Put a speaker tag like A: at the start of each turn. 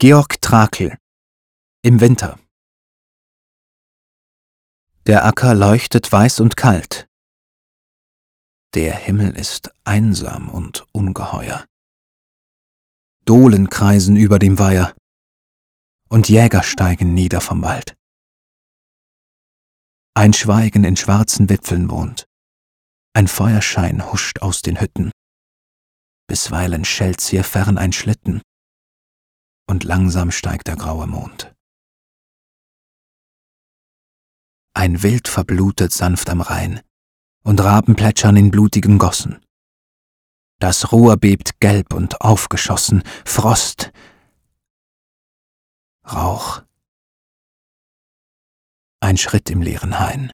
A: Georg Trakel Im Winter Der Acker leuchtet weiß und kalt. Der Himmel ist einsam und ungeheuer. Dohlen kreisen über dem Weiher und Jäger steigen nieder vom Wald. Ein Schweigen in schwarzen Wipfeln wohnt, ein Feuerschein huscht aus den Hütten. Bisweilen schellt's hier fern ein Schlitten, und langsam steigt der graue Mond. Ein Wild verblutet sanft am Rhein, und Raben plätschern in blutigen Gossen. Das Rohr bebt gelb und aufgeschossen, Frost, Rauch. Ein Schritt im leeren Hain.